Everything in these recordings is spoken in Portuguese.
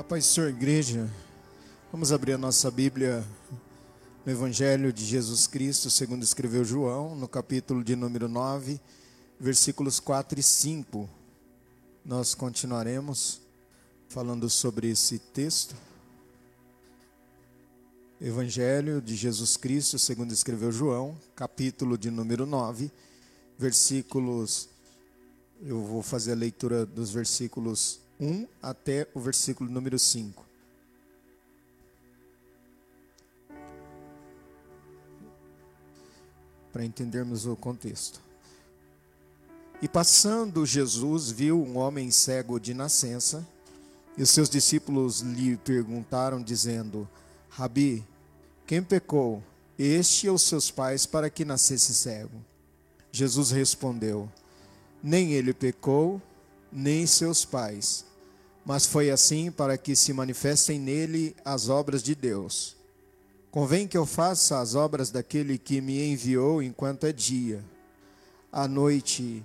A paz do Senhor, igreja. Vamos abrir a nossa Bíblia no Evangelho de Jesus Cristo, segundo escreveu João, no capítulo de número 9, versículos 4 e 5. Nós continuaremos falando sobre esse texto. Evangelho de Jesus Cristo, segundo escreveu João, capítulo de número 9, versículos. Eu vou fazer a leitura dos versículos 1 até o versículo número 5. Para entendermos o contexto. E passando Jesus viu um homem cego de nascença, e os seus discípulos lhe perguntaram, dizendo: Rabi, quem pecou, este ou seus pais, para que nascesse cego? Jesus respondeu: Nem ele pecou, nem seus pais mas foi assim para que se manifestem nele as obras de Deus. Convém que eu faça as obras daquele que me enviou enquanto é dia. A noite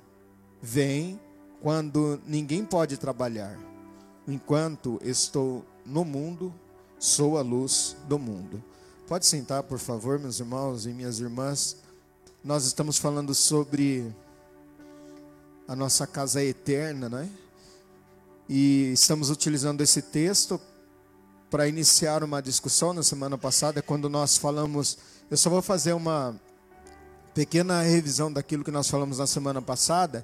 vem quando ninguém pode trabalhar. Enquanto estou no mundo, sou a luz do mundo. Pode sentar, por favor, meus irmãos e minhas irmãs. Nós estamos falando sobre a nossa casa eterna, não é? E estamos utilizando esse texto para iniciar uma discussão na semana passada, quando nós falamos. Eu só vou fazer uma pequena revisão daquilo que nós falamos na semana passada,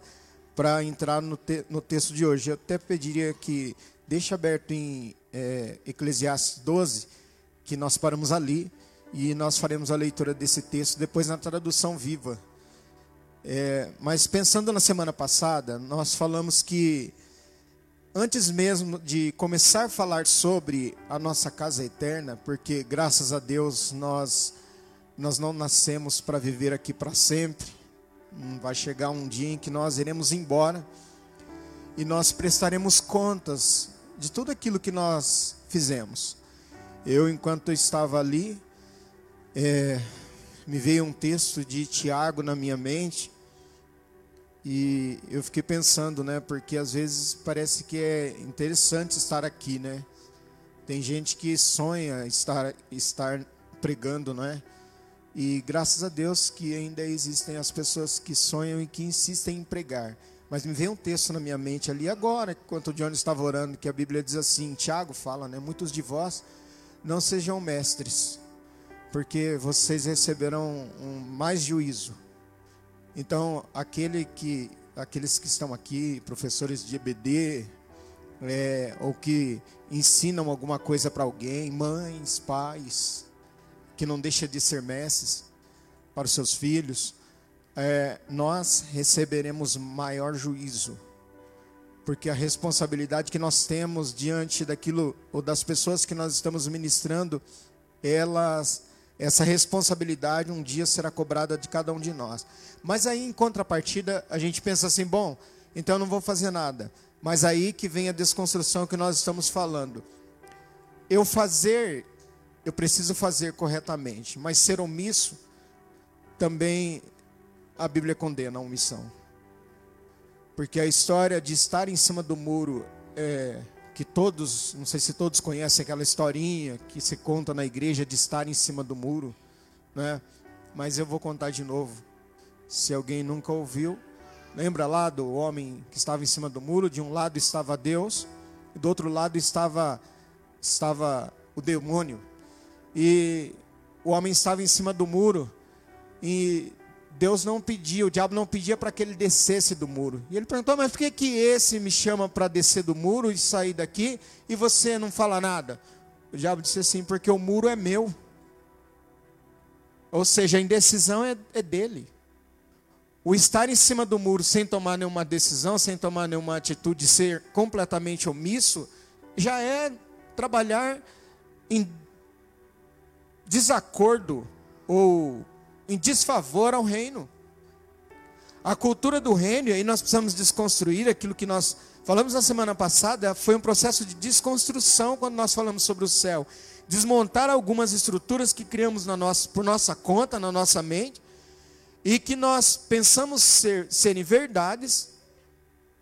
para entrar no, te, no, texto de hoje. Eu até pediria que deixe aberto em é, Eclesiastes 12, que nós paramos ali, e nós faremos a leitura desse texto depois na tradução viva. É, mas pensando na semana passada, nós falamos que antes mesmo de começar a falar sobre a nossa casa eterna, porque graças a Deus nós nós não nascemos para viver aqui para sempre. Vai chegar um dia em que nós iremos embora e nós prestaremos contas de tudo aquilo que nós fizemos. Eu, enquanto estava ali, é, me veio um texto de Tiago na minha mente e eu fiquei pensando, né? Porque às vezes parece que é interessante estar aqui, né? Tem gente que sonha estar, estar pregando, não é? E graças a Deus que ainda existem as pessoas que sonham e que insistem em pregar. Mas me veio um texto na minha mente ali agora, enquanto o Johnny estava orando, que a Bíblia diz assim, Tiago fala, né? Muitos de vós não sejam mestres, porque vocês receberão um mais juízo então, aquele que, aqueles que estão aqui, professores de EBD, é, ou que ensinam alguma coisa para alguém, mães, pais, que não deixa de ser mestres para os seus filhos, é, nós receberemos maior juízo, porque a responsabilidade que nós temos diante daquilo ou das pessoas que nós estamos ministrando, elas essa responsabilidade um dia será cobrada de cada um de nós. Mas aí, em contrapartida, a gente pensa assim: bom, então eu não vou fazer nada. Mas aí que vem a desconstrução que nós estamos falando. Eu fazer, eu preciso fazer corretamente, mas ser omisso, também a Bíblia condena a omissão. Porque a história de estar em cima do muro é, que todos, não sei se todos conhecem aquela historinha que se conta na igreja de estar em cima do muro, né? Mas eu vou contar de novo. Se alguém nunca ouviu, lembra lá do homem que estava em cima do muro, de um lado estava Deus, e do outro lado estava estava o demônio. E o homem estava em cima do muro e Deus não pedia, o diabo não pedia para que ele descesse do muro. E ele perguntou: Mas por que, que esse me chama para descer do muro e sair daqui e você não fala nada? O diabo disse assim: Porque o muro é meu. Ou seja, a indecisão é, é dele. O estar em cima do muro sem tomar nenhuma decisão, sem tomar nenhuma atitude, ser completamente omisso, já é trabalhar em desacordo ou em desfavor ao reino. A cultura do reino, e aí nós precisamos desconstruir aquilo que nós falamos na semana passada, foi um processo de desconstrução quando nós falamos sobre o céu. Desmontar algumas estruturas que criamos na nossa, por nossa conta, na nossa mente, e que nós pensamos ser, serem verdades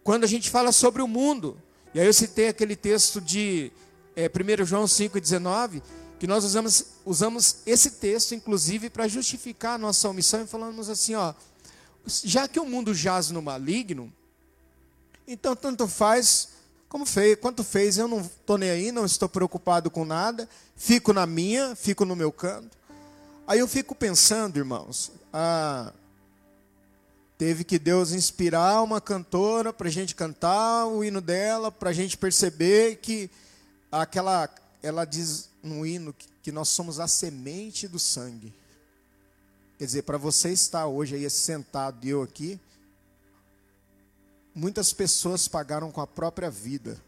quando a gente fala sobre o mundo. E aí eu citei aquele texto de é, 1 João 5,19, que nós usamos, usamos esse texto, inclusive, para justificar a nossa omissão e falamos assim, ó, já que o mundo jaz no maligno, então tanto faz como fez, quanto fez, eu não estou nem aí, não estou preocupado com nada, fico na minha, fico no meu canto. Aí eu fico pensando, irmãos, ah, teve que Deus inspirar uma cantora para a gente cantar o hino dela, para a gente perceber que aquela, ela diz no hino que, nós somos a semente do sangue. Quer dizer, para você estar hoje aí sentado e eu aqui, muitas pessoas pagaram com a própria vida.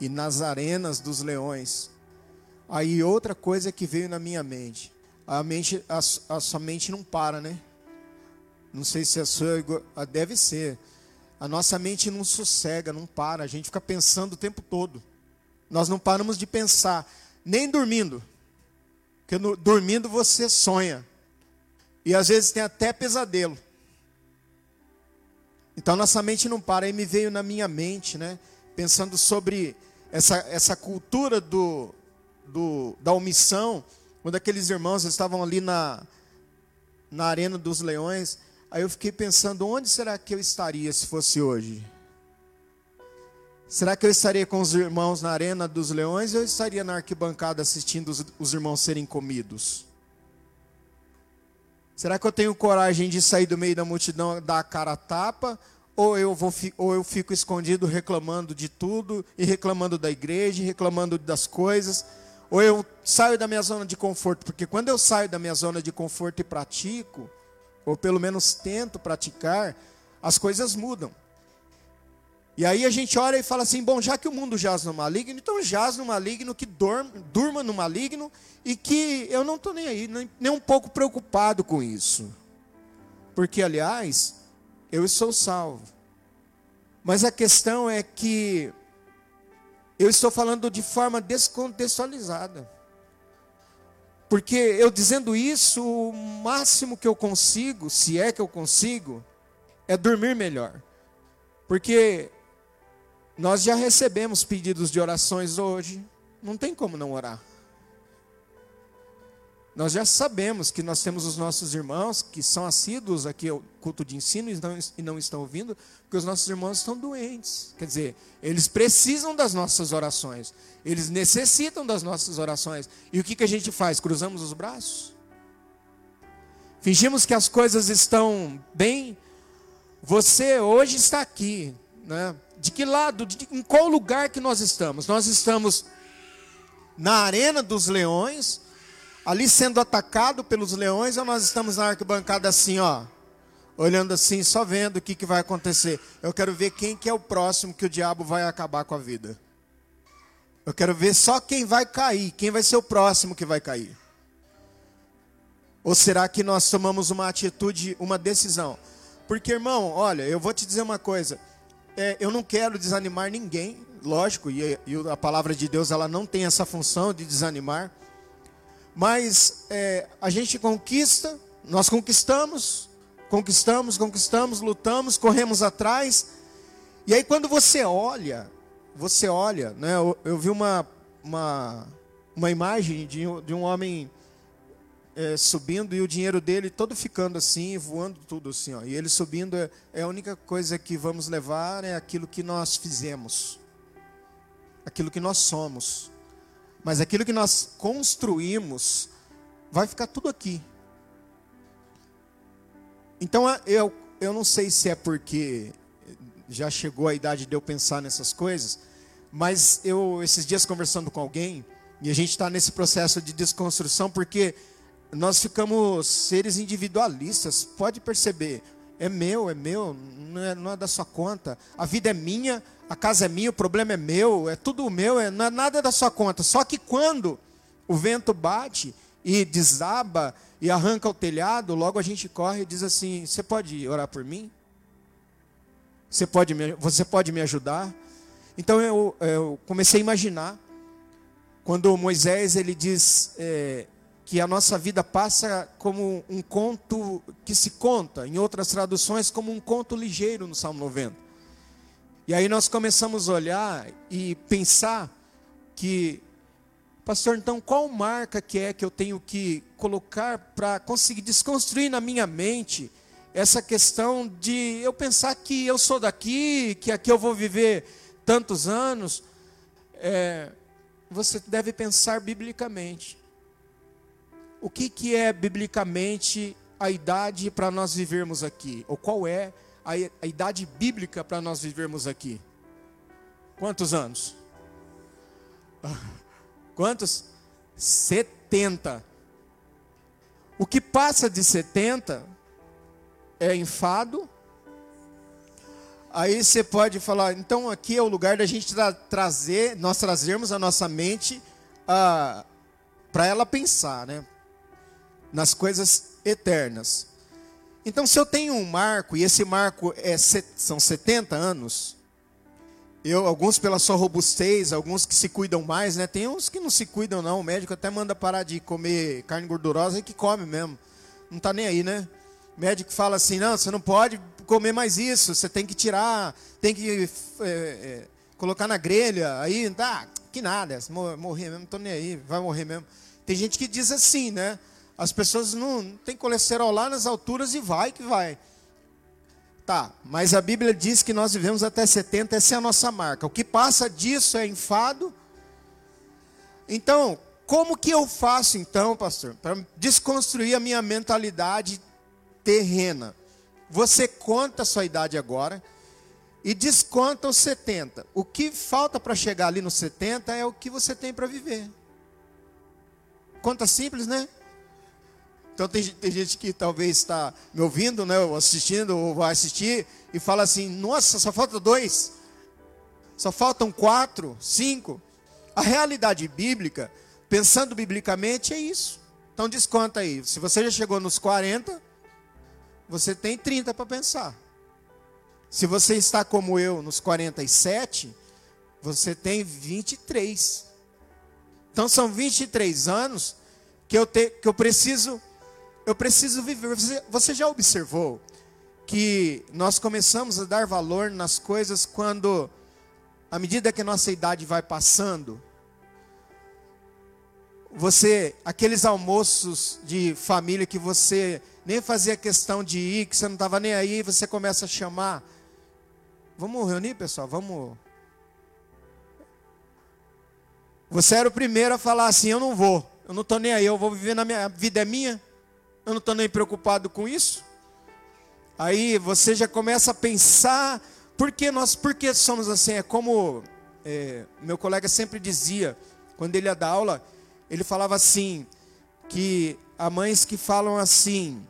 E nas arenas dos leões. Aí outra coisa que veio na minha mente. A mente, a, a sua mente não para, né? Não sei se a sua deve ser. A nossa mente não sossega, não para. A gente fica pensando o tempo todo. Nós não paramos de pensar, nem dormindo. Porque no, dormindo você sonha. E às vezes tem até pesadelo. Então nossa mente não para. Aí me veio na minha mente, né? Pensando sobre essa, essa cultura do, do, da omissão. Quando aqueles irmãos estavam ali na, na Arena dos Leões. Aí eu fiquei pensando, onde será que eu estaria se fosse hoje? Será que eu estaria com os irmãos na Arena dos Leões ou eu estaria na arquibancada assistindo os, os irmãos serem comidos? Será que eu tenho coragem de sair do meio da multidão, dar a cara a tapa? Ou eu, vou, ou eu fico escondido reclamando de tudo, e reclamando da igreja, reclamando das coisas? Ou eu saio da minha zona de conforto? Porque quando eu saio da minha zona de conforto e pratico, ou pelo menos tento praticar, as coisas mudam. E aí a gente olha e fala assim: bom, já que o mundo jaz no maligno, então jaz no maligno, que dorme, durma no maligno, e que eu não estou nem aí, nem, nem um pouco preocupado com isso. Porque, aliás, eu sou salvo. Mas a questão é que eu estou falando de forma descontextualizada. Porque eu dizendo isso, o máximo que eu consigo, se é que eu consigo, é dormir melhor. Porque nós já recebemos pedidos de orações hoje, não tem como não orar. Nós já sabemos que nós temos os nossos irmãos que são assíduos aqui ao culto de ensino e não, estão ouvindo, porque os nossos irmãos estão doentes. Quer dizer, eles precisam das nossas orações, eles necessitam das nossas orações. E o que, que a gente faz? Cruzamos os braços? Fingimos que as coisas estão bem. Você hoje está aqui, né? De que lado, de, em qual lugar que nós estamos? Nós estamos na arena dos leões ali sendo atacado pelos leões, ou nós estamos na arquibancada assim, ó, olhando assim, só vendo o que, que vai acontecer. Eu quero ver quem que é o próximo que o diabo vai acabar com a vida. Eu quero ver só quem vai cair, quem vai ser o próximo que vai cair. Ou será que nós tomamos uma atitude, uma decisão? Porque, irmão, olha, eu vou te dizer uma coisa. É, eu não quero desanimar ninguém, lógico, e, e a palavra de Deus ela não tem essa função de desanimar. Mas é, a gente conquista, nós conquistamos, conquistamos, conquistamos, lutamos, corremos atrás. E aí quando você olha, você olha, né? Eu, eu vi uma, uma, uma imagem de, de um homem é, subindo e o dinheiro dele todo ficando assim, voando tudo assim, ó. E ele subindo é, é a única coisa que vamos levar é aquilo que nós fizemos, aquilo que nós somos. Mas aquilo que nós construímos vai ficar tudo aqui. Então eu, eu não sei se é porque já chegou a idade de eu pensar nessas coisas, mas eu esses dias conversando com alguém e a gente está nesse processo de desconstrução porque nós ficamos seres individualistas. Pode perceber, é meu, é meu, não é, não é da sua conta. A vida é minha, a casa é minha, o problema é meu, é tudo meu, é, não é nada da sua conta. Só que quando o vento bate e desaba e arranca o telhado, logo a gente corre e diz assim: Você pode orar por mim? Você pode me, você pode me ajudar? Então eu, eu comecei a imaginar quando Moisés ele diz é, que a nossa vida passa como um conto que se conta, em outras traduções, como um conto ligeiro no Salmo 90. E aí nós começamos a olhar e pensar que, pastor, então qual marca que é que eu tenho que colocar para conseguir desconstruir na minha mente essa questão de eu pensar que eu sou daqui, que aqui eu vou viver tantos anos? É, você deve pensar biblicamente. O que, que é biblicamente a idade para nós vivermos aqui? Ou qual é a, a idade bíblica para nós vivermos aqui? Quantos anos? Quantos? 70. O que passa de 70 é enfado. Aí você pode falar, então aqui é o lugar da gente tra trazer, nós trazermos a nossa mente ah, para ela pensar, né? Nas coisas eternas. Então, se eu tenho um marco, e esse marco é, são 70 anos, eu, alguns pela sua robustez, alguns que se cuidam mais, né? Tem uns que não se cuidam, não. O médico até manda parar de comer carne gordurosa e que come mesmo. Não está nem aí, né? O médico fala assim: não, você não pode comer mais isso, você tem que tirar, tem que é, é, colocar na grelha. Aí, tá, que nada, morrer mesmo, não estou nem aí, vai morrer mesmo. Tem gente que diz assim, né? As pessoas não, não têm colesterol lá nas alturas e vai que vai. Tá, mas a Bíblia diz que nós vivemos até 70, essa é a nossa marca. O que passa disso é enfado. Então, como que eu faço então, pastor, para desconstruir a minha mentalidade terrena? Você conta a sua idade agora e desconta os 70. O que falta para chegar ali nos 70 é o que você tem para viver. Conta simples, né? Então tem, tem gente que talvez está me ouvindo, né, ou assistindo, ou vai assistir, e fala assim: nossa, só falta dois, só faltam quatro, cinco. A realidade bíblica, pensando biblicamente, é isso. Então desconta aí. Se você já chegou nos 40, você tem 30 para pensar. Se você está como eu nos 47, você tem 23. Então são 23 anos que eu, te, que eu preciso eu preciso viver. Você, já observou que nós começamos a dar valor nas coisas quando, à medida que nossa idade vai passando, você, aqueles almoços de família que você nem fazia questão de ir, que você não estava nem aí, você começa a chamar. Vamos reunir, pessoal? Vamos. Você era o primeiro a falar assim: eu não vou, eu não estou nem aí, eu vou viver na minha a vida é minha. Eu não estou nem preocupado com isso. Aí você já começa a pensar, por que nós, por que somos assim? É como é, meu colega sempre dizia, quando ele ia dar aula, ele falava assim, que há mães que falam assim,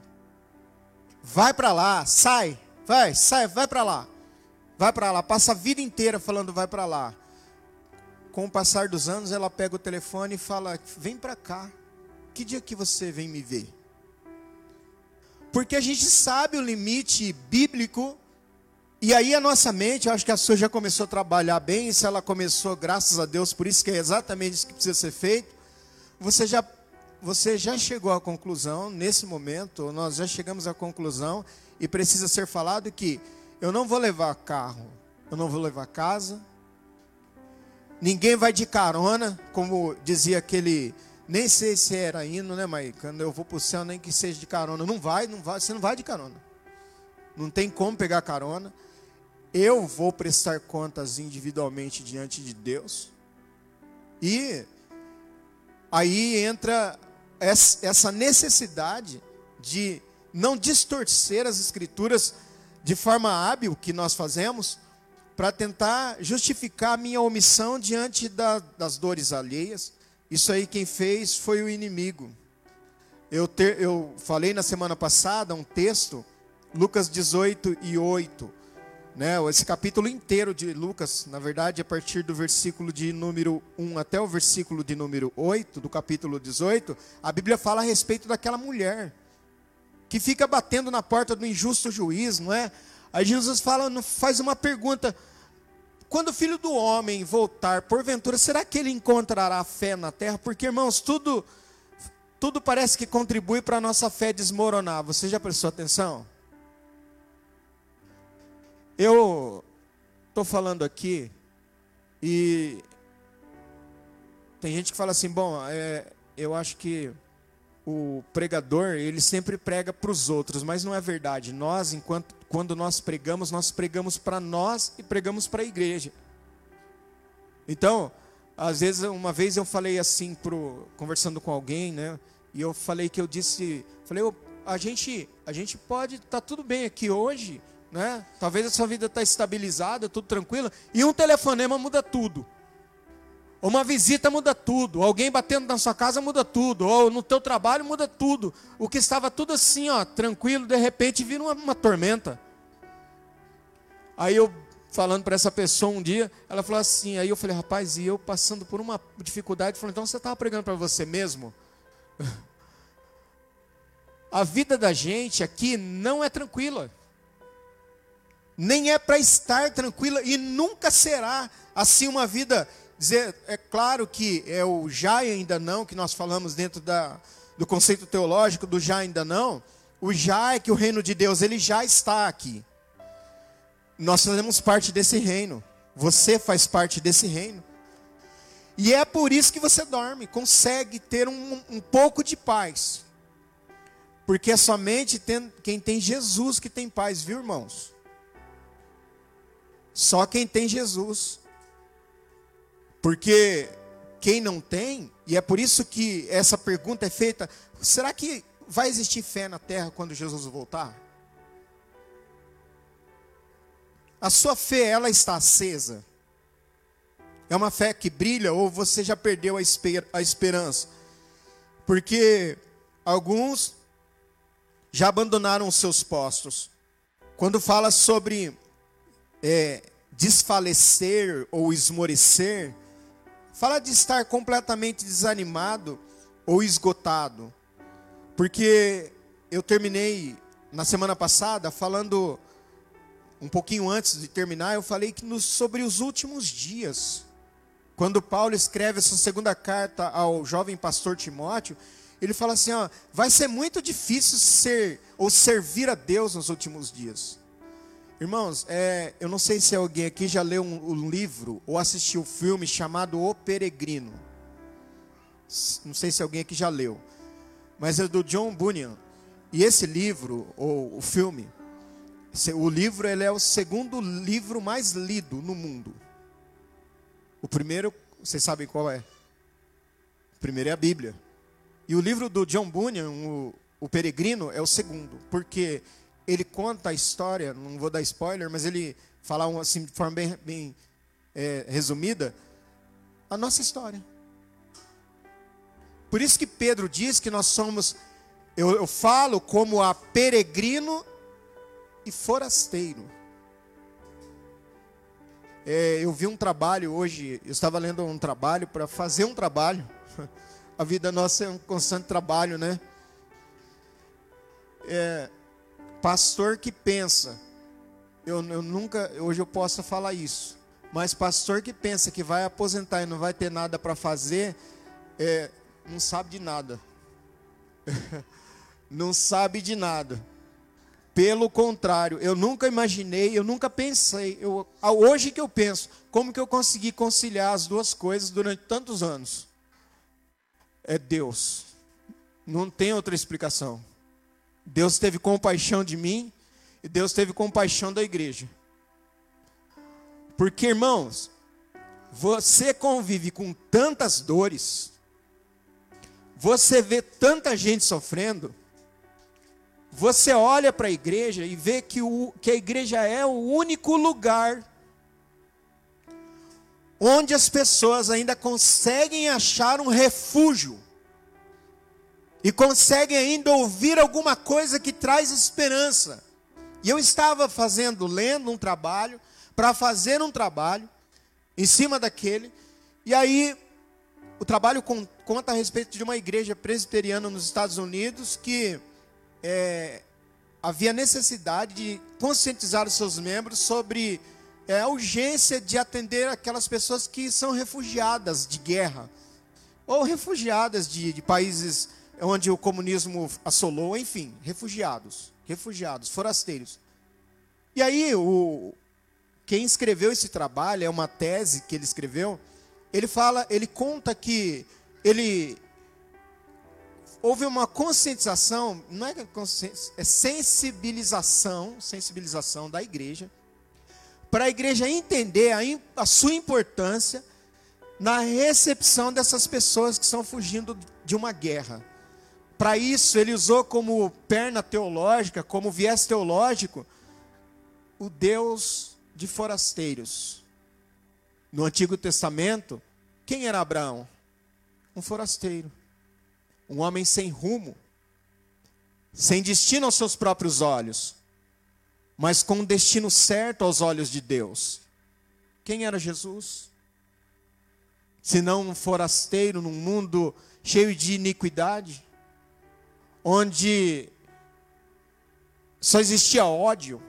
vai para lá, sai, vai, sai, vai para lá, vai para lá, passa a vida inteira falando vai para lá. Com o passar dos anos, ela pega o telefone e fala, vem para cá, que dia que você vem me ver? Porque a gente sabe o limite bíblico. E aí a nossa mente, eu acho que a sua já começou a trabalhar bem, se ela começou, graças a Deus, por isso que é exatamente isso que precisa ser feito. Você já você já chegou à conclusão nesse momento, nós já chegamos à conclusão e precisa ser falado que eu não vou levar carro, eu não vou levar casa. Ninguém vai de carona, como dizia aquele nem sei se era indo, né, mas quando eu vou para o céu, nem que seja de carona. Não vai, não vai, você não vai de carona. Não tem como pegar carona. Eu vou prestar contas individualmente diante de Deus. E aí entra essa necessidade de não distorcer as escrituras de forma hábil que nós fazemos para tentar justificar a minha omissão diante da, das dores alheias isso aí quem fez foi o inimigo. Eu, ter, eu falei na semana passada um texto, Lucas 18 e 8. Né, esse capítulo inteiro de Lucas, na verdade, a partir do versículo de número 1 até o versículo de número 8, do capítulo 18, a Bíblia fala a respeito daquela mulher que fica batendo na porta do injusto juiz, não é? Aí Jesus fala, faz uma pergunta: quando o filho do homem voltar, porventura, será que ele encontrará fé na terra? Porque, irmãos, tudo, tudo parece que contribui para a nossa fé desmoronar. Você já prestou atenção? Eu, estou falando aqui e tem gente que fala assim, bom, é, eu acho que o pregador ele sempre prega para os outros, mas não é verdade. Nós, enquanto quando nós pregamos, nós pregamos para nós e pregamos para a igreja. Então, às vezes, uma vez eu falei assim pro conversando com alguém, né? E eu falei que eu disse, falei, a gente, a gente pode estar tá tudo bem aqui hoje, né? Talvez a sua vida está estabilizada, tudo tranquilo, e um telefonema muda tudo. Uma visita muda tudo, alguém batendo na sua casa muda tudo, ou no teu trabalho muda tudo. O que estava tudo assim, ó, tranquilo, de repente vira uma, uma tormenta. Aí eu falando para essa pessoa um dia, ela falou assim, aí eu falei, rapaz, e eu passando por uma dificuldade, falou, então você estava pregando para você mesmo? A vida da gente aqui não é tranquila. Nem é para estar tranquila e nunca será assim uma vida dizer, é claro que é o já ainda não, que nós falamos dentro da, do conceito teológico do já ainda não. O já é que o reino de Deus, ele já está aqui. Nós fazemos parte desse reino. Você faz parte desse reino. E é por isso que você dorme, consegue ter um, um pouco de paz. Porque é somente tem, quem tem Jesus que tem paz, viu, irmãos? Só quem tem Jesus. Porque quem não tem, e é por isso que essa pergunta é feita: será que vai existir fé na terra quando Jesus voltar? A sua fé, ela está acesa? É uma fé que brilha ou você já perdeu a, esper a esperança? Porque alguns já abandonaram os seus postos. Quando fala sobre é, desfalecer ou esmorecer, Fala de estar completamente desanimado ou esgotado. Porque eu terminei na semana passada falando um pouquinho antes de terminar, eu falei que nos, sobre os últimos dias. Quando Paulo escreve essa segunda carta ao jovem pastor Timóteo, ele fala assim, ó, vai ser muito difícil ser ou servir a Deus nos últimos dias. Irmãos, é, eu não sei se alguém aqui já leu um, um livro ou assistiu um filme chamado O Peregrino. Não sei se alguém aqui já leu. Mas é do John Bunyan. E esse livro, ou o filme, o livro ele é o segundo livro mais lido no mundo. O primeiro, vocês sabem qual é? O primeiro é a Bíblia. E o livro do John Bunyan, o, o Peregrino, é o segundo. Porque ele conta a história, não vou dar spoiler, mas ele fala assim de forma bem, bem é, resumida, a nossa história. Por isso que Pedro diz que nós somos, eu, eu falo como a peregrino e forasteiro. É, eu vi um trabalho hoje, eu estava lendo um trabalho para fazer um trabalho. A vida nossa é um constante trabalho, né? É, Pastor que pensa, eu, eu nunca, hoje eu posso falar isso, mas pastor que pensa que vai aposentar e não vai ter nada para fazer, é, não sabe de nada. não sabe de nada. Pelo contrário, eu nunca imaginei, eu nunca pensei, eu, hoje que eu penso, como que eu consegui conciliar as duas coisas durante tantos anos? É Deus. Não tem outra explicação. Deus teve compaixão de mim e Deus teve compaixão da igreja. Porque, irmãos, você convive com tantas dores, você vê tanta gente sofrendo, você olha para a igreja e vê que, o, que a igreja é o único lugar onde as pessoas ainda conseguem achar um refúgio e conseguem ainda ouvir alguma coisa que traz esperança. E eu estava fazendo, lendo um trabalho, para fazer um trabalho em cima daquele, e aí o trabalho conta a respeito de uma igreja presbiteriana nos Estados Unidos que é, havia necessidade de conscientizar os seus membros sobre é, a urgência de atender aquelas pessoas que são refugiadas de guerra ou refugiadas de, de países onde o comunismo assolou, enfim, refugiados, refugiados, forasteiros. E aí o quem escreveu esse trabalho, é uma tese que ele escreveu, ele fala, ele conta que ele houve uma conscientização, não é, é sensibilização, sensibilização da igreja, para a igreja entender a, a sua importância na recepção dessas pessoas que estão fugindo de uma guerra. Para isso, ele usou como perna teológica, como viés teológico, o Deus de forasteiros. No Antigo Testamento, quem era Abraão? Um forasteiro, um homem sem rumo, sem destino aos seus próprios olhos, mas com um destino certo aos olhos de Deus. Quem era Jesus? Se não um forasteiro num mundo cheio de iniquidade, onde só existia ódio.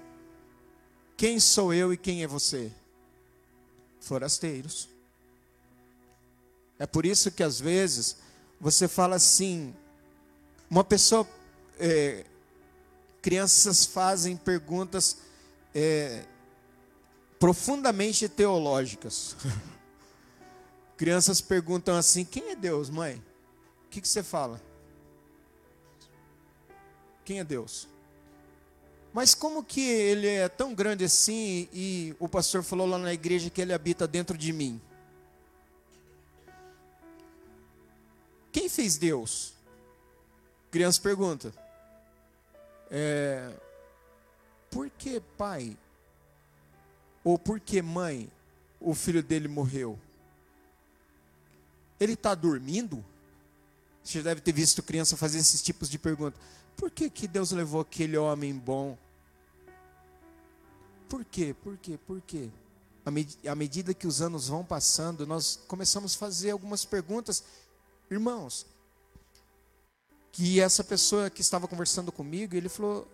Quem sou eu e quem é você? Forasteiros. É por isso que às vezes você fala assim, uma pessoa, é, crianças fazem perguntas é, profundamente teológicas. crianças perguntam assim: quem é Deus, mãe? O que, que você fala? Quem é Deus? Mas como que ele é tão grande assim e o pastor falou lá na igreja que ele habita dentro de mim? Quem fez Deus? Criança pergunta. É, por que pai? Ou por que mãe o filho dele morreu? Ele está dormindo? Você deve ter visto criança fazer esses tipos de perguntas. Por que, que Deus levou aquele homem bom? Por quê? Por quê? Por quê? À medida que os anos vão passando, nós começamos a fazer algumas perguntas. Irmãos, que essa pessoa que estava conversando comigo, ele falou: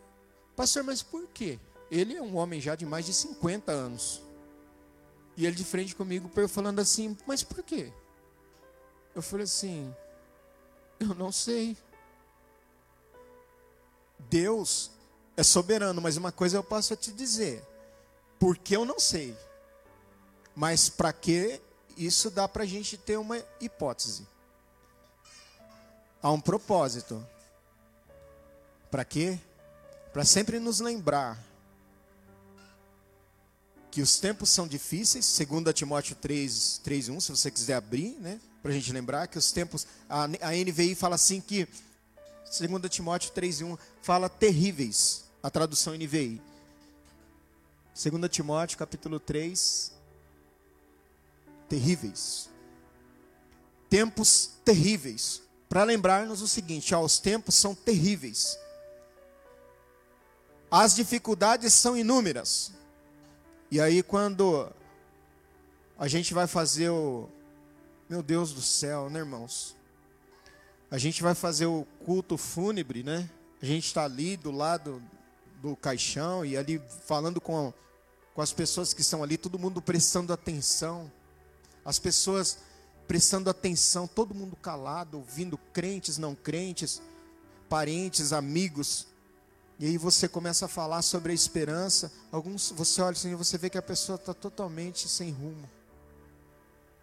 Pastor, mas por quê? Ele é um homem já de mais de 50 anos. E ele de frente comigo falando assim: Mas por quê? Eu falei assim: Eu não sei. Deus é soberano, mas uma coisa eu posso te dizer: porque eu não sei. Mas para que isso dá para a gente ter uma hipótese? Há um propósito. Para quê? Para sempre nos lembrar que os tempos são difíceis, segundo Timóteo 3, 3 1, se você quiser abrir, né? Para a gente lembrar que os tempos, a, a NVI fala assim que 2 Timóteo 3,1 fala terríveis, a tradução NVI. 2 Timóteo capítulo 3, terríveis. Tempos terríveis. Para lembrar-nos o seguinte, ó, os tempos são terríveis. As dificuldades são inúmeras. E aí quando a gente vai fazer o meu Deus do céu, né, irmãos? A gente vai fazer o culto fúnebre, né? A gente está ali do lado do caixão e ali falando com, com as pessoas que estão ali, todo mundo prestando atenção. As pessoas prestando atenção, todo mundo calado, ouvindo crentes, não crentes, parentes, amigos. E aí você começa a falar sobre a esperança. Alguns, você olha assim e você vê que a pessoa está totalmente sem rumo.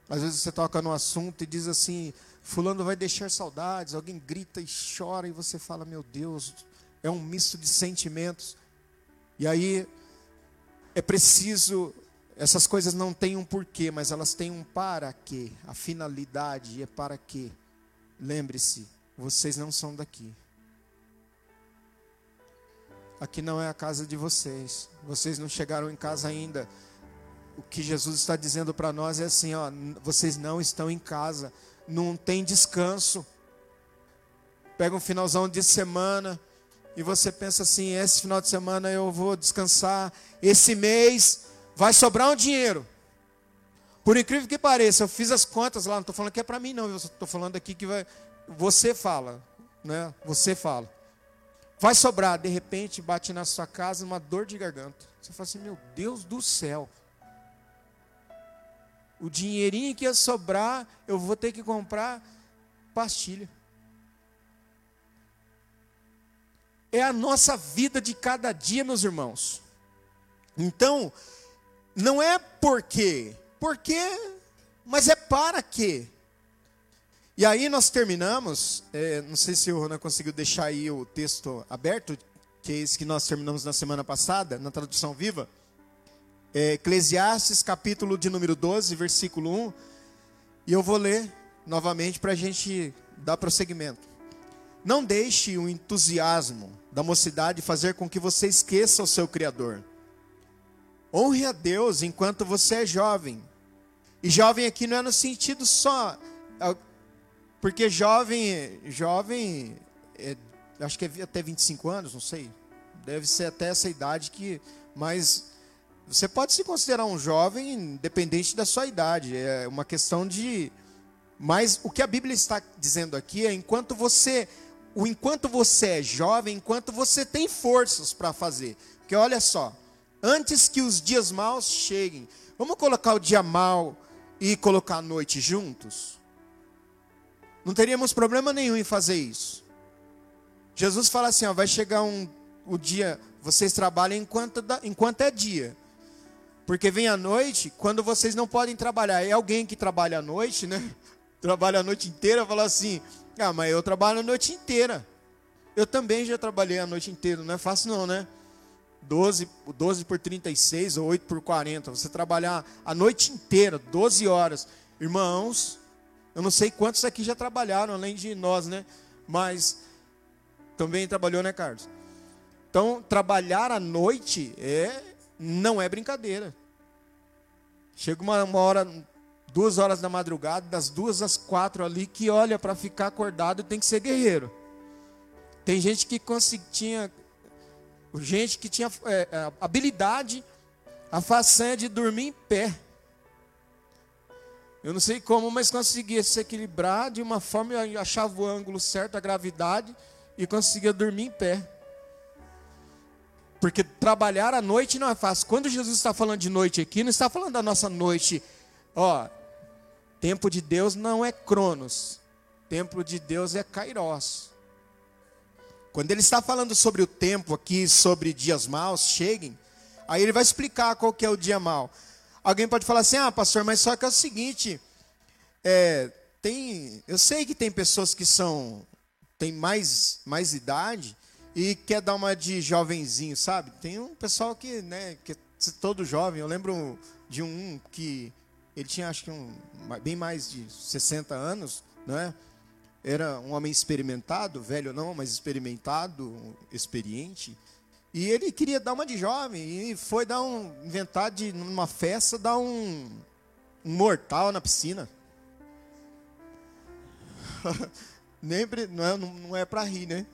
Às vezes você toca no assunto e diz assim: Fulano vai deixar saudades. Alguém grita e chora e você fala: Meu Deus, é um misto de sentimentos. E aí é preciso. Essas coisas não têm um porquê, mas elas têm um para quê. A finalidade é para quê. Lembre-se, vocês não são daqui. Aqui não é a casa de vocês. Vocês não chegaram em casa ainda o que Jesus está dizendo para nós é assim: ó, vocês não estão em casa, não tem descanso. Pega um finalzão de semana e você pensa assim: esse final de semana eu vou descansar, esse mês vai sobrar um dinheiro. Por incrível que pareça, eu fiz as contas lá, não estou falando que é para mim, não, estou falando aqui que vai. Você fala, né? Você fala. Vai sobrar, de repente bate na sua casa uma dor de garganta. Você fala assim: meu Deus do céu. O dinheirinho que ia sobrar, eu vou ter que comprar pastilha. É a nossa vida de cada dia, meus irmãos. Então, Não é por quê, porque, mas é para quê. E aí nós terminamos, é, não sei se o Ronan conseguiu deixar aí o texto aberto, que é esse que nós terminamos na semana passada, na tradução viva. É, Eclesiastes, capítulo de número 12, versículo 1. E eu vou ler novamente para a gente dar prosseguimento. Não deixe o entusiasmo da mocidade fazer com que você esqueça o seu Criador. Honre a Deus enquanto você é jovem. E jovem aqui não é no sentido só. É porque jovem, jovem, é, acho que é até 25 anos, não sei. Deve ser até essa idade que. Mas você pode se considerar um jovem independente da sua idade. É uma questão de. Mas o que a Bíblia está dizendo aqui é enquanto você o enquanto você é jovem, enquanto você tem forças para fazer. Porque olha só, antes que os dias maus cheguem, vamos colocar o dia mau e colocar a noite juntos? Não teríamos problema nenhum em fazer isso. Jesus fala assim: ó, vai chegar um, o dia, vocês trabalham enquanto, enquanto é dia. Porque vem a noite, quando vocês não podem trabalhar. É alguém que trabalha à noite, né? Trabalha a noite inteira, fala assim: ah, mas eu trabalho a noite inteira. Eu também já trabalhei a noite inteira, não é fácil não, né? 12, 12 por 36 ou 8 por 40. Você trabalhar a noite inteira, 12 horas. Irmãos, eu não sei quantos aqui já trabalharam, além de nós, né? Mas também trabalhou, né, Carlos? Então, trabalhar à noite é não é brincadeira. Chega uma, uma hora, duas horas da madrugada, das duas às quatro ali, que olha para ficar acordado tem que ser guerreiro. Tem gente que tinha, gente que tinha é, é, habilidade, a façanha de dormir em pé. Eu não sei como, mas conseguia se equilibrar de uma forma, eu achava o ângulo certo, a gravidade, e conseguia dormir em pé. Porque trabalhar à noite não é fácil. Quando Jesus está falando de noite aqui, não está falando da nossa noite, ó, Tempo de Deus não é Cronos. Tempo de Deus é Kairos. Quando ele está falando sobre o tempo aqui, sobre dias maus, cheguem, aí ele vai explicar qual que é o dia mau. Alguém pode falar assim, ah, pastor, mas só que é o seguinte, é, tem, eu sei que tem pessoas que são, tem mais, mais idade e quer dar uma de jovenzinho, sabe? Tem um pessoal que, né, que é todo jovem. Eu lembro de um que ele tinha acho que um, bem mais de 60 anos, né? Era um homem experimentado, velho não, mas experimentado, experiente. E ele queria dar uma de jovem e foi dar um inventar de numa festa dar um, um mortal na piscina. Nem não é, não é para rir, né?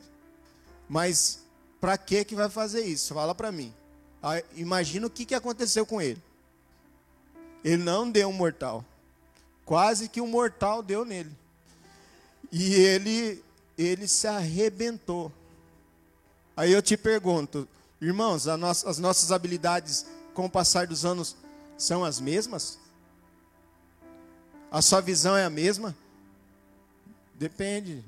Mas para que que vai fazer isso? Fala para mim. imagina o que, que aconteceu com ele. Ele não deu um mortal. Quase que um mortal deu nele. E ele, ele se arrebentou. Aí eu te pergunto, irmãos, no, as nossas habilidades com o passar dos anos são as mesmas? A sua visão é a mesma? Depende.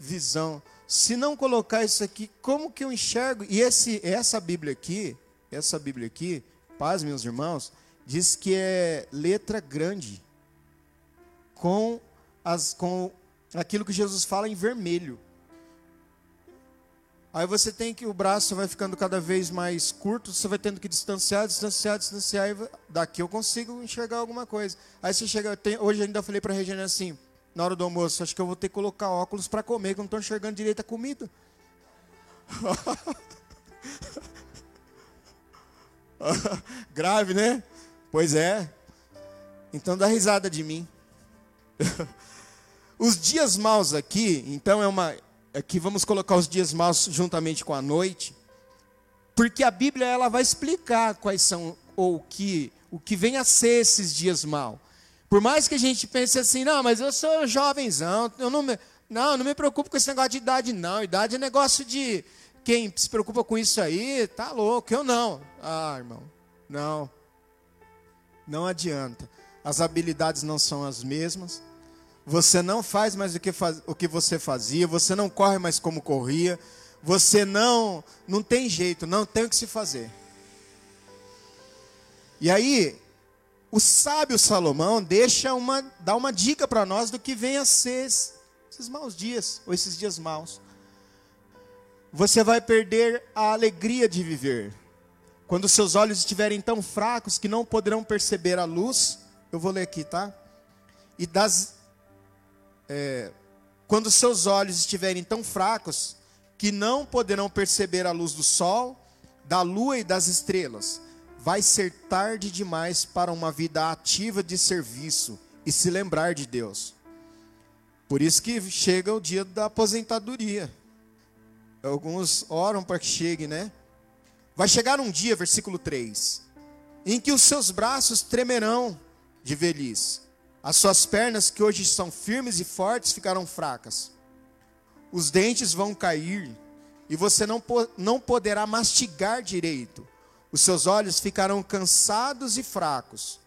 Visão. Se não colocar isso aqui, como que eu enxergo? E esse, essa Bíblia aqui, essa Bíblia aqui, paz, meus irmãos, diz que é letra grande, com, as, com aquilo que Jesus fala em vermelho. Aí você tem que, o braço vai ficando cada vez mais curto, você vai tendo que distanciar, distanciar, distanciar, e daqui eu consigo enxergar alguma coisa. Aí você chega, tem, hoje ainda falei para a Regina assim, na hora do almoço, acho que eu vou ter que colocar óculos para comer, que eu não estou enxergando direito a comida. Grave, né? Pois é. Então dá risada de mim. os dias maus aqui, então é uma aqui vamos colocar os dias maus juntamente com a noite, porque a Bíblia ela vai explicar quais são ou que o que vem a ser esses dias maus. Por mais que a gente pense assim, não, mas eu sou jovenzão, eu não me, não, não me preocupo com esse negócio de idade não, idade é negócio de quem se preocupa com isso aí, tá louco, eu não. Ah, irmão, não. Não adianta. As habilidades não são as mesmas. Você não faz mais o que, faz, o que você fazia. Você não corre mais como corria. Você não. Não tem jeito, não tem o que se fazer. E aí, o sábio Salomão deixa uma, dá uma dica para nós do que vem a ser esses maus dias, ou esses dias maus. Você vai perder a alegria de viver. Quando seus olhos estiverem tão fracos que não poderão perceber a luz, eu vou ler aqui, tá? E das. É, quando seus olhos estiverem tão fracos que não poderão perceber a luz do sol, da lua e das estrelas, vai ser tarde demais para uma vida ativa de serviço e se lembrar de Deus. Por isso que chega o dia da aposentadoria. Alguns oram para que chegue, né? Vai chegar um dia, versículo 3, em que os seus braços tremerão de velhice. As suas pernas, que hoje são firmes e fortes, ficarão fracas. Os dentes vão cair e você não, não poderá mastigar direito. Os seus olhos ficarão cansados e fracos.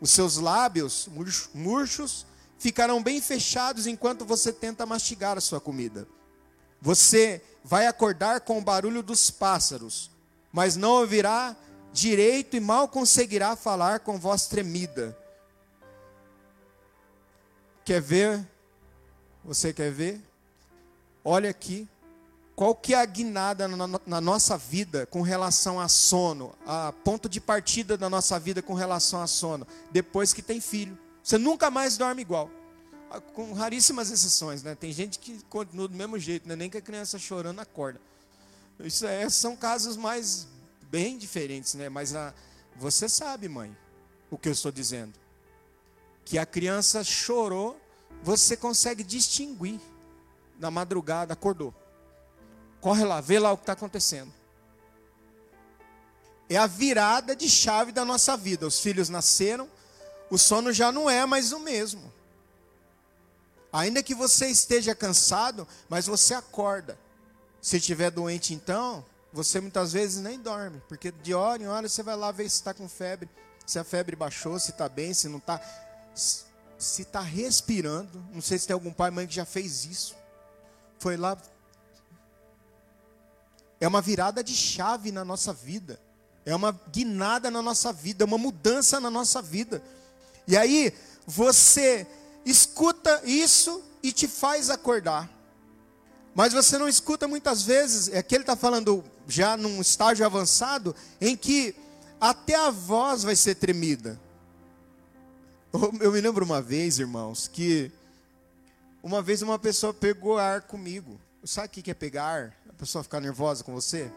Os seus lábios murchos ficarão bem fechados enquanto você tenta mastigar a sua comida. Você vai acordar com o barulho dos pássaros, mas não ouvirá direito e mal conseguirá falar com voz tremida. Quer ver? Você quer ver? Olha aqui. Qual que é a guinada na, na, nossa vida com relação a sono? A ponto de partida da nossa vida com relação a sono? Depois que tem filho. Você nunca mais dorme igual. Ah, com raríssimas exceções, né? Tem gente que continua do mesmo jeito, né? nem que a criança chorando acorda. Isso é, são casos mais bem diferentes, né? Mas a, você sabe, mãe, o que eu estou dizendo. Que a criança chorou, você consegue distinguir. Na madrugada, acordou. Corre lá, vê lá o que está acontecendo. É a virada de chave da nossa vida. Os filhos nasceram, o sono já não é mais o mesmo. Ainda que você esteja cansado, mas você acorda. Se estiver doente, então, você muitas vezes nem dorme, porque de hora em hora você vai lá ver se está com febre, se a febre baixou, se está bem, se não está. Se está respirando. Não sei se tem algum pai e mãe que já fez isso. Foi lá, é uma virada de chave na nossa vida. É uma guinada na nossa vida, é uma mudança na nossa vida. E aí, você escuta isso e te faz acordar. Mas você não escuta muitas vezes, é que ele está falando já num estágio avançado, em que até a voz vai ser tremida. Eu me lembro uma vez, irmãos, que uma vez uma pessoa pegou ar comigo. Sabe o que é pegar ar? A pessoa ficar nervosa com você.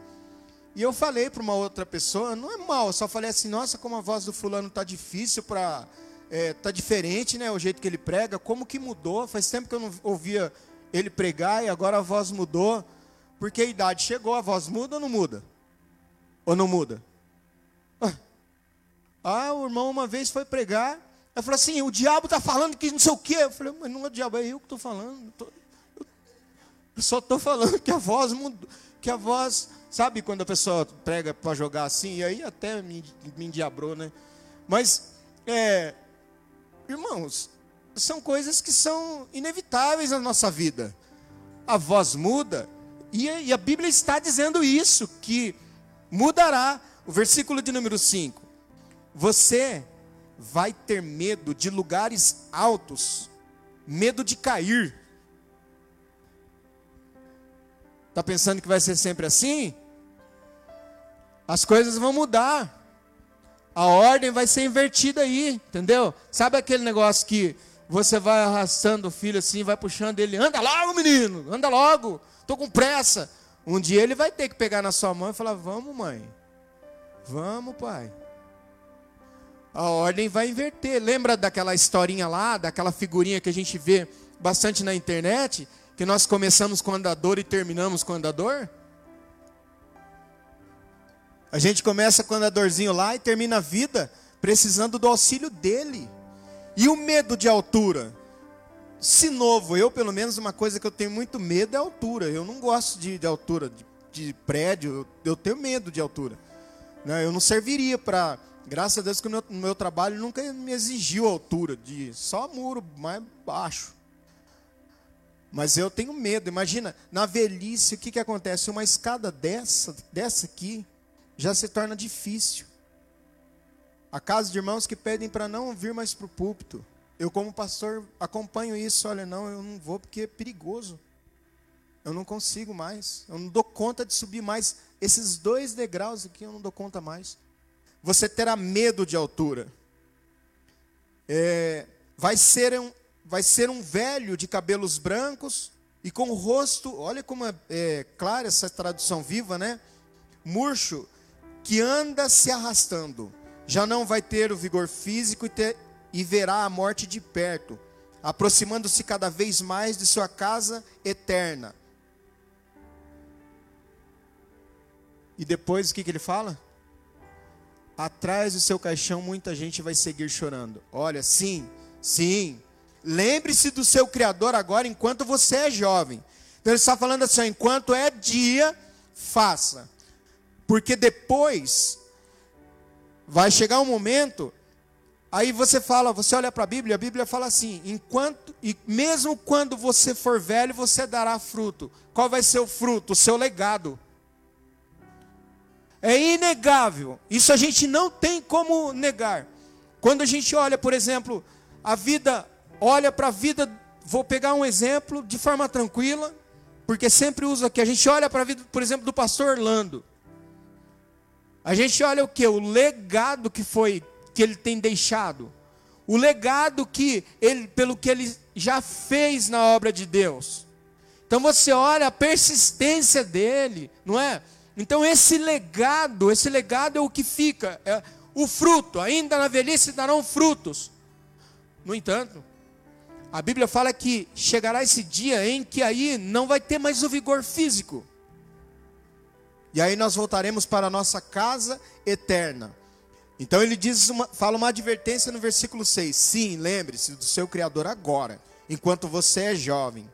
E eu falei para uma outra pessoa, não é mal, eu só falei assim, nossa, como a voz do fulano tá difícil para é, tá diferente, né, o jeito que ele prega, como que mudou? Faz tempo que eu não ouvia ele pregar e agora a voz mudou. Porque a idade chegou, a voz muda ou não muda? Ou não muda? Ah, o irmão uma vez foi pregar, eu falei assim, o diabo está falando que não sei o quê. Eu falei, mas não é o diabo, é eu que estou falando. Só estou falando que a voz mudou, que a voz, sabe quando a pessoa prega para jogar assim, e aí até me, me endiabrou, né? Mas, é, irmãos, são coisas que são inevitáveis na nossa vida. A voz muda, e, e a Bíblia está dizendo isso, que mudará. O versículo de número 5. Você vai ter medo de lugares altos, medo de cair. Está pensando que vai ser sempre assim? As coisas vão mudar. A ordem vai ser invertida aí, entendeu? Sabe aquele negócio que você vai arrastando o filho assim, vai puxando ele, anda logo, menino, anda logo, estou com pressa. Um dia ele vai ter que pegar na sua mão e falar: Vamos, mãe, vamos, pai. A ordem vai inverter. Lembra daquela historinha lá, daquela figurinha que a gente vê bastante na internet? Que nós começamos com andador e terminamos com andador? A gente começa com andadorzinho lá e termina a vida precisando do auxílio dele. E o medo de altura? Se novo, eu pelo menos uma coisa que eu tenho muito medo é altura. Eu não gosto de, de altura, de, de, prédio, eu, eu, tenho medo de altura. Né? Eu não serviria para. Graças a Deus que o meu, meu trabalho nunca me exigiu altura, de só muro mais baixo. Mas eu tenho medo. Imagina, na velhice, o que, que acontece? Uma escada dessa, dessa aqui, já se torna difícil. Há casos de irmãos que pedem para não vir mais para o púlpito. Eu, como pastor, acompanho isso. Olha, não, eu não vou porque é perigoso. Eu não consigo mais. Eu não dou conta de subir mais. Esses dois degraus aqui eu não dou conta mais. Você terá medo de altura. É, vai, ser um, vai ser um velho de cabelos brancos e com o rosto, olha como é, é clara essa tradução viva, né? Murcho, que anda se arrastando. Já não vai ter o vigor físico e, ter, e verá a morte de perto, aproximando-se cada vez mais de sua casa eterna. E depois o que, que ele fala? Atrás do seu caixão muita gente vai seguir chorando. Olha, sim, sim. Lembre-se do seu Criador agora enquanto você é jovem. Então ele está falando assim: enquanto é dia, faça. Porque depois vai chegar um momento, aí você fala, você olha para a Bíblia, a Bíblia fala assim: enquanto e mesmo quando você for velho, você dará fruto. Qual vai ser o fruto? O seu legado. É inegável. Isso a gente não tem como negar. Quando a gente olha, por exemplo, a vida, olha para a vida, vou pegar um exemplo de forma tranquila, porque sempre uso aqui. A gente olha para a vida, por exemplo, do pastor Orlando. A gente olha o que? O legado que foi, que ele tem deixado. O legado que ele, pelo que ele já fez na obra de Deus. Então você olha a persistência dele, não é? Então esse legado, esse legado é o que fica, é o fruto, ainda na velhice darão frutos. No entanto, a Bíblia fala que chegará esse dia em que aí não vai ter mais o vigor físico. E aí nós voltaremos para a nossa casa eterna. Então ele diz uma, fala uma advertência no versículo 6. Sim, lembre-se do seu Criador agora, enquanto você é jovem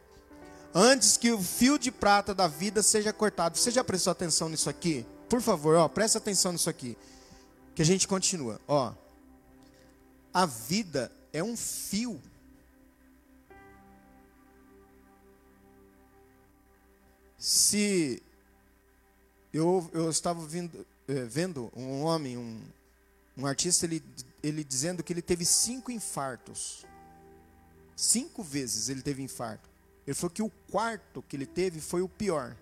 antes que o fio de prata da vida seja cortado. Você já prestou atenção nisso aqui? Por favor, ó, presta atenção nisso aqui. Que a gente continua, ó. A vida é um fio. Se eu, eu estava vindo, é, vendo um homem, um, um artista, ele, ele dizendo que ele teve cinco infartos. Cinco vezes ele teve infarto. Ele falou que o quarto que ele teve foi o pior.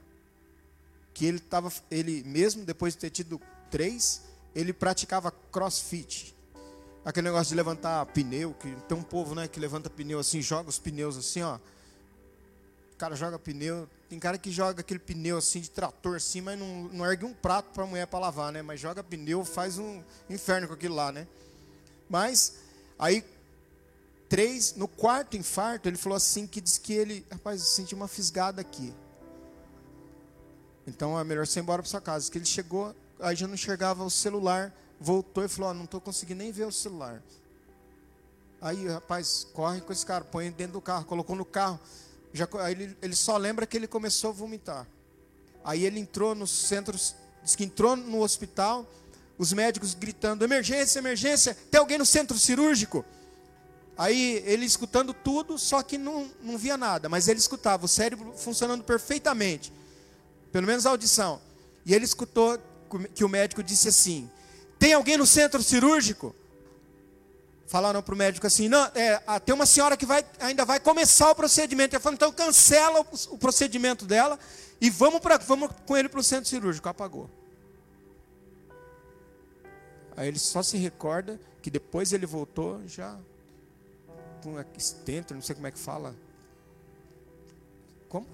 Que ele estava, ele mesmo depois de ter tido três, ele praticava crossfit. Aquele negócio de levantar pneu, que tem um povo, né, que levanta pneu assim, joga os pneus assim, ó. Cara joga pneu, tem cara que joga aquele pneu assim de trator assim, mas não, não ergue um prato para a mulher para lavar, né? Mas joga pneu, faz um inferno com aquilo lá, né? Mas aí três, no quarto infarto, ele falou assim que diz que ele, rapaz, senti uma fisgada aqui. Então é melhor você ir embora para sua casa. Que ele chegou, aí já não enxergava o celular, voltou e falou: oh, não estou conseguindo nem ver o celular. Aí, rapaz, corre com esse cara, põe dentro do carro, colocou no carro. Já, ele, ele só lembra que ele começou a vomitar. Aí ele entrou no centro, diz que entrou no hospital, os médicos gritando: emergência, emergência, tem alguém no centro cirúrgico? Aí ele escutando tudo, só que não, não via nada, mas ele escutava, o cérebro funcionando perfeitamente, pelo menos a audição. E ele escutou que o médico disse assim: Tem alguém no centro cirúrgico? Falaram para o médico assim: Não, é, ah, tem uma senhora que vai, ainda vai começar o procedimento. Ele falou: Então cancela o, o procedimento dela e vamos, pra, vamos com ele para o centro cirúrgico. Apagou. Aí ele só se recorda que depois ele voltou já com estento, não sei como é que fala. Como?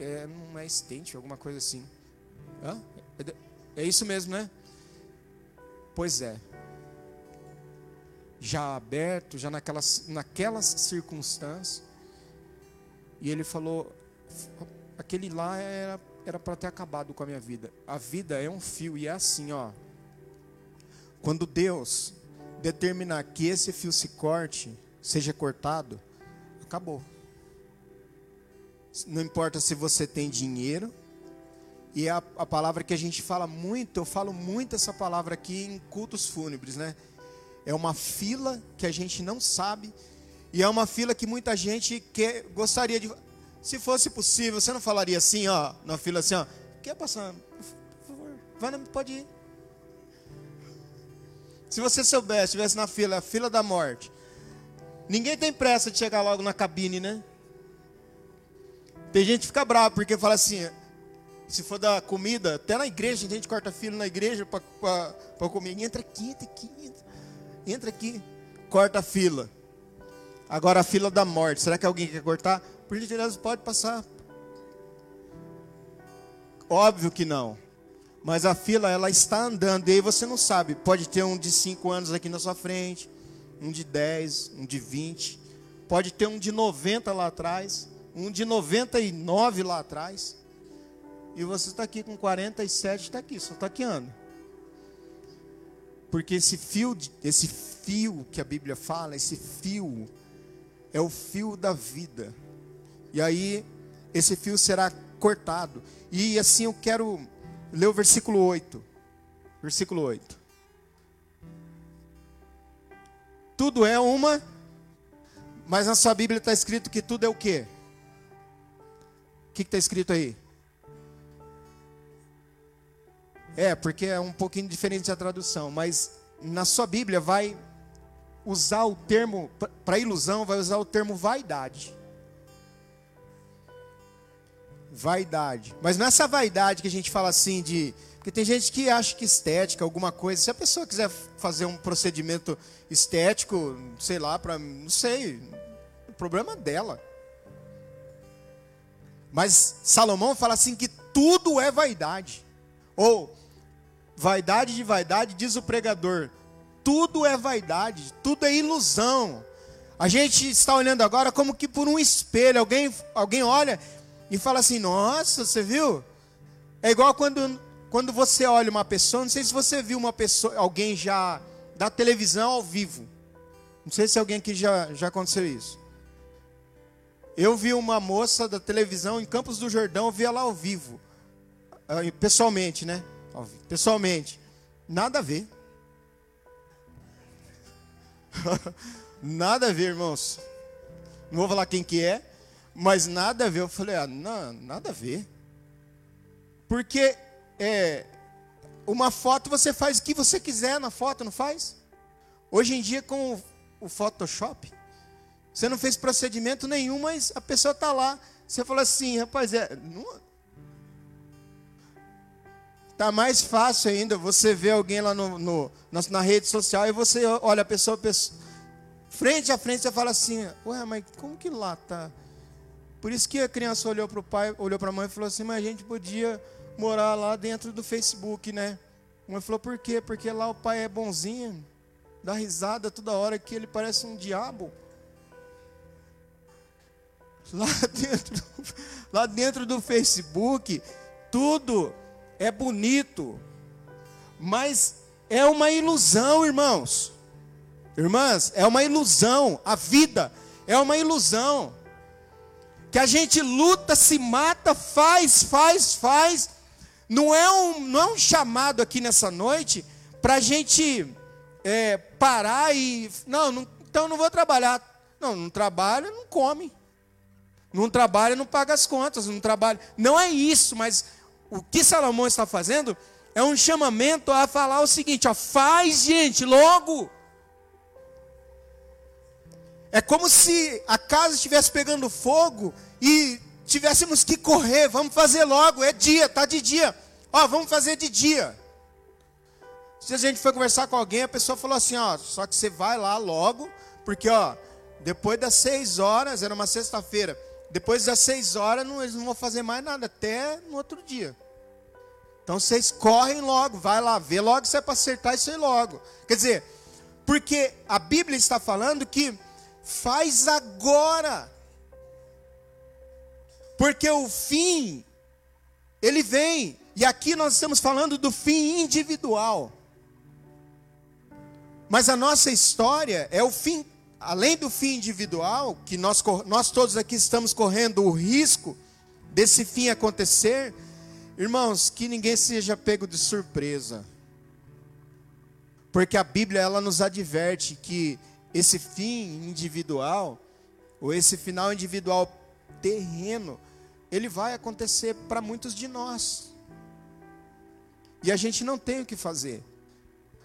É, não é estente, alguma coisa assim. Hã? É, é isso mesmo, né? Pois é. Já aberto, já naquelas, naquelas circunstâncias. E ele falou: aquele lá era era para ter acabado com a minha vida. A vida é um fio e é assim, ó. Quando Deus determinar que esse fio se corte, seja cortado, acabou. Não importa se você tem dinheiro, e a, a palavra que a gente fala muito, eu falo muito essa palavra aqui em cultos fúnebres, né? É uma fila que a gente não sabe, e é uma fila que muita gente quer, gostaria de. Se fosse possível, você não falaria assim, ó, na fila assim, ó, quer passar? Por favor, vai, pode ir. Se você soubesse, estivesse na fila, a fila da morte. Ninguém tem pressa de chegar logo na cabine, né? Tem gente que fica bravo porque fala assim, se for da comida, até na igreja, a gente corta fila na igreja para comer. Entra aqui, entra aqui, entra, entra aqui. Corta a fila. Agora a fila da morte. Será que alguém quer cortar? Por gentileza, pode passar. Óbvio que não. Mas a fila, ela está andando. E aí você não sabe. Pode ter um de 5 anos aqui na sua frente. Um de 10, um de 20. Pode ter um de 90 lá atrás. Um de 99 lá atrás. E você está aqui com 47, está aqui, só está aqui ano. Porque esse fio, esse fio que a Bíblia fala, esse fio, é o fio da vida. E aí, esse fio será cortado. E assim eu quero ler o versículo 8. Versículo 8. Tudo é uma, mas na sua Bíblia está escrito que tudo é o quê? O que está escrito aí? É, porque é um pouquinho diferente a tradução, mas na sua Bíblia vai usar o termo, para ilusão, vai usar o termo vaidade. Vaidade. Mas não é essa vaidade que a gente fala assim de. Porque tem gente que acha que estética, alguma coisa. Se a pessoa quiser fazer um procedimento estético, sei lá, para. Não sei. O problema é dela. Mas Salomão fala assim que tudo é vaidade. Ou Vaidade de vaidade, diz o pregador. Tudo é vaidade, tudo é ilusão. A gente está olhando agora como que por um espelho. Alguém, alguém olha e fala assim: Nossa, você viu? É igual quando, quando você olha uma pessoa. Não sei se você viu uma pessoa, alguém já da televisão ao vivo. Não sei se alguém aqui já, já aconteceu isso. Eu vi uma moça da televisão em Campos do Jordão, eu vi ela ao vivo. Ah, pessoalmente, né? Pessoalmente, nada a ver. nada a ver, irmãos. Não vou falar quem que é, mas nada a ver. Eu falei, ah, não, nada a ver. Porque é, uma foto você faz o que você quiser na foto, não faz? Hoje em dia com o Photoshop, você não fez procedimento nenhum, mas a pessoa está lá. Você fala assim, rapaz, é, não, Tá mais fácil ainda você ver alguém lá no, no, na, na, rede social e você olha a pessoa, a pessoa frente a frente você fala assim, ué, mas como que lá tá? Por isso que a criança olhou para o pai, olhou para a mãe e falou assim, mas a gente podia morar lá dentro do Facebook, né? A mãe falou, por quê? Porque lá o pai é bonzinho, dá risada toda hora que ele parece um diabo. Lá dentro, lá dentro do Facebook, tudo é bonito, mas é uma ilusão, irmãos. Irmãs, é uma ilusão. A vida é uma ilusão. Que a gente luta, se mata, faz, faz, faz. Não é um, não é um chamado aqui nessa noite para a gente é, parar e. Não, não, então não vou trabalhar. Não, não trabalha, não come. Não trabalha, não paga as contas. Não trabalha. Não é isso, mas o que Salomão está fazendo é um chamamento a falar o seguinte: ó, faz, gente, logo. É como se a casa estivesse pegando fogo e tivéssemos que correr, vamos fazer logo, é dia, tá de dia. Ó, vamos fazer de dia. Se a gente foi conversar com alguém, a pessoa falou assim, ó, só que você vai lá logo, porque ó, depois das seis horas, era uma sexta-feira, depois das seis horas, não, eles não vão fazer mais nada, até no outro dia. Então vocês correm logo, vai lá, vê logo se é para acertar isso aí logo. Quer dizer, porque a Bíblia está falando que faz agora. Porque o fim, ele vem. E aqui nós estamos falando do fim individual. Mas a nossa história é o fim além do fim individual, que nós, nós todos aqui estamos correndo o risco desse fim acontecer, irmãos, que ninguém seja pego de surpresa. Porque a Bíblia ela nos adverte que esse fim individual, ou esse final individual terreno, ele vai acontecer para muitos de nós. E a gente não tem o que fazer.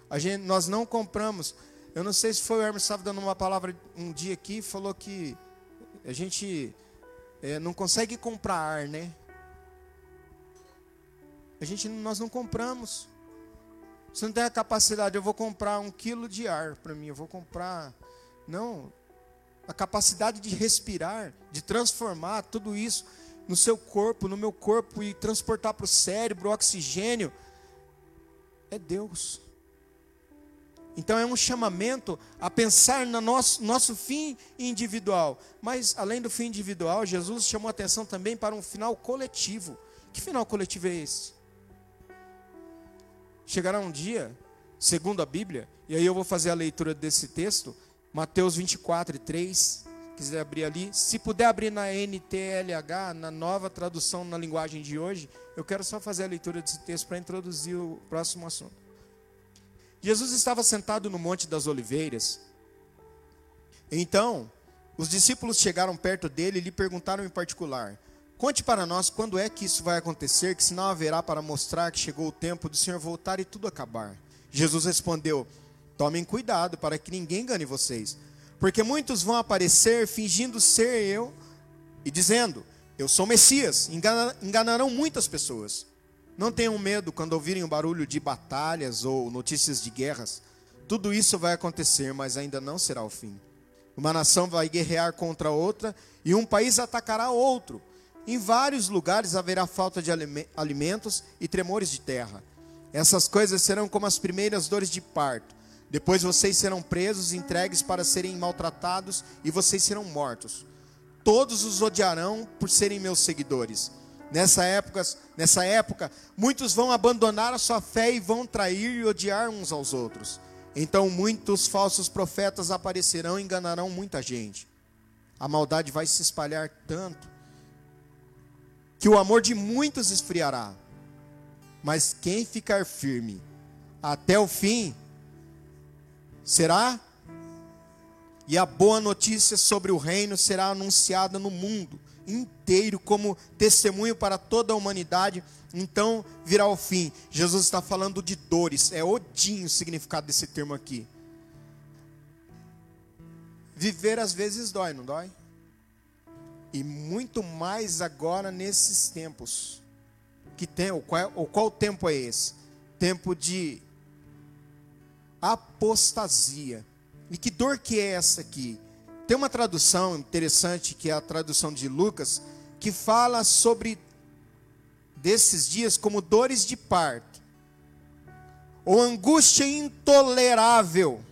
A gente, nós não compramos. Eu não sei se foi o Hermes estava dando uma palavra um dia aqui, falou que a gente é, não consegue comprar ar, né? A gente, nós não compramos. Você não tem a capacidade, eu vou comprar um quilo de ar para mim, eu vou comprar. Não. A capacidade de respirar, de transformar tudo isso no seu corpo, no meu corpo e transportar para o cérebro o oxigênio, é Deus. Então é um chamamento a pensar no nosso, nosso fim individual. Mas além do fim individual, Jesus chamou atenção também para um final coletivo. Que final coletivo é esse? Chegará um dia, segundo a Bíblia, e aí eu vou fazer a leitura desse texto, Mateus 24, 3 quiser abrir ali, se puder abrir na NTLH, na nova tradução na linguagem de hoje, eu quero só fazer a leitura desse texto para introduzir o próximo assunto. Jesus estava sentado no Monte das Oliveiras. Então, os discípulos chegaram perto dele e lhe perguntaram em particular: Conte para nós quando é que isso vai acontecer, que sinal haverá para mostrar que chegou o tempo do Senhor voltar e tudo acabar. Jesus respondeu: Tomem cuidado para que ninguém engane vocês porque muitos vão aparecer fingindo ser eu e dizendo: Eu sou Messias. enganarão muitas pessoas. Não tenham medo quando ouvirem o barulho de batalhas ou notícias de guerras. Tudo isso vai acontecer, mas ainda não será o fim. Uma nação vai guerrear contra outra e um país atacará outro. Em vários lugares haverá falta de alimentos e tremores de terra. Essas coisas serão como as primeiras dores de parto. Depois vocês serão presos, entregues para serem maltratados e vocês serão mortos. Todos os odiarão por serem meus seguidores. Nessa época, nessa época, muitos vão abandonar a sua fé e vão trair e odiar uns aos outros. Então muitos falsos profetas aparecerão e enganarão muita gente. A maldade vai se espalhar tanto que o amor de muitos esfriará. Mas quem ficar firme até o fim, será? E a boa notícia sobre o reino será anunciada no mundo inteiro como testemunho para toda a humanidade. Então virá o fim. Jesus está falando de dores. É Odin o significado desse termo aqui. Viver às vezes dói, não dói? E muito mais agora nesses tempos. Que tem, o qual, o qual tempo é esse? Tempo de apostasia. E que dor que é essa aqui? Tem uma tradução interessante, que é a tradução de Lucas, que fala sobre desses dias como dores de parto, ou angústia intolerável.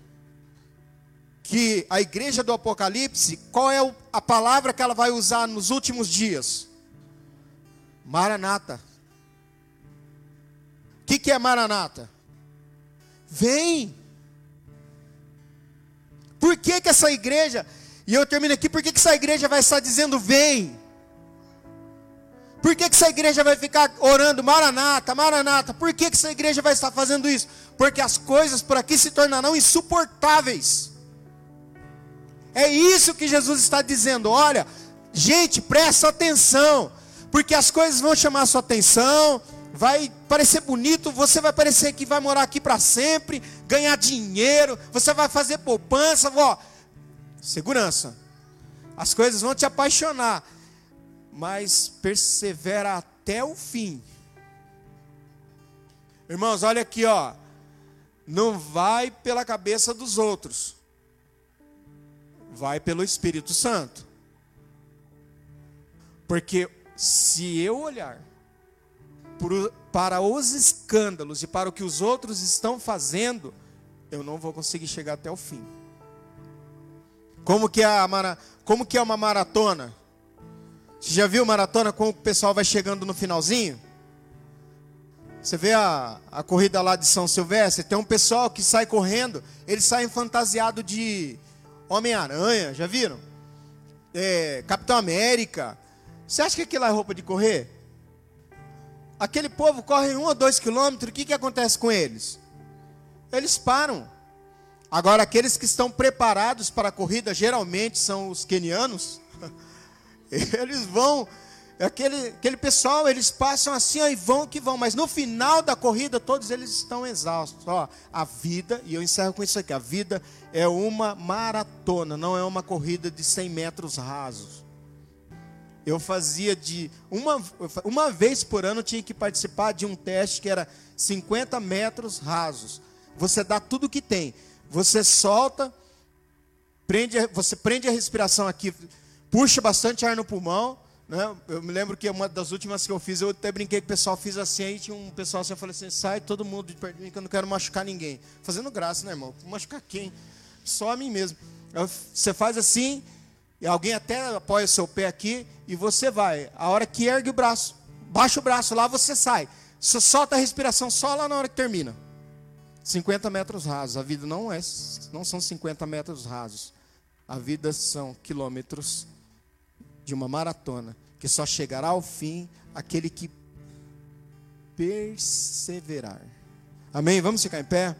Que a igreja do Apocalipse, qual é a palavra que ela vai usar nos últimos dias? Maranata. O que, que é Maranata? Vem. Por que, que essa igreja, e eu termino aqui, por que, que essa igreja vai estar dizendo vem? Por que, que essa igreja vai ficar orando Maranata, Maranata? Por que, que essa igreja vai estar fazendo isso? Porque as coisas por aqui se tornarão insuportáveis. É isso que Jesus está dizendo. Olha, gente, presta atenção, porque as coisas vão chamar a sua atenção, vai parecer bonito, você vai parecer que vai morar aqui para sempre, ganhar dinheiro, você vai fazer poupança, ó, segurança. As coisas vão te apaixonar, mas persevera até o fim. Irmãos, olha aqui, ó. Não vai pela cabeça dos outros. Vai pelo Espírito Santo. Porque se eu olhar para os escândalos e para o que os outros estão fazendo, eu não vou conseguir chegar até o fim. Como que é, a, como que é uma maratona? Você já viu maratona como o pessoal vai chegando no finalzinho? Você vê a, a corrida lá de São Silvestre, tem um pessoal que sai correndo, eles saem fantasiado de Homem-Aranha, já viram? É, Capitão América. Você acha que aquilo é roupa de correr? aquele povo corre um ou dois quilômetros, o que, que acontece com eles? Eles param. Agora, aqueles que estão preparados para a corrida, geralmente são os quenianos, eles vão, Aquele, aquele pessoal, eles passam assim ó, e vão que vão, mas no final da corrida todos eles estão exaustos. Ó, a vida, e eu encerro com isso aqui: a vida é uma maratona, não é uma corrida de 100 metros rasos. Eu fazia de. Uma, uma vez por ano tinha que participar de um teste que era 50 metros rasos. Você dá tudo que tem. Você solta, prende, você prende a respiração aqui, puxa bastante ar no pulmão né? Eu me lembro que uma das últimas que eu fiz, eu até brinquei que o pessoal fiz assim, aí tinha um pessoal assim, eu falei assim, sai todo mundo de perto de mim que eu não quero machucar ninguém. Fazendo graça, né, irmão? Machucar quem? Só a mim mesmo. Você faz assim, e alguém até apoia o seu pé aqui, e você vai. A hora que ergue o braço, baixa o braço, lá você sai. Você solta a respiração só lá na hora que termina. 50 metros rasos. A vida não é, não são 50 metros rasos. A vida são quilômetros de uma maratona que só chegará ao fim aquele que perseverar. Amém? Vamos ficar em pé?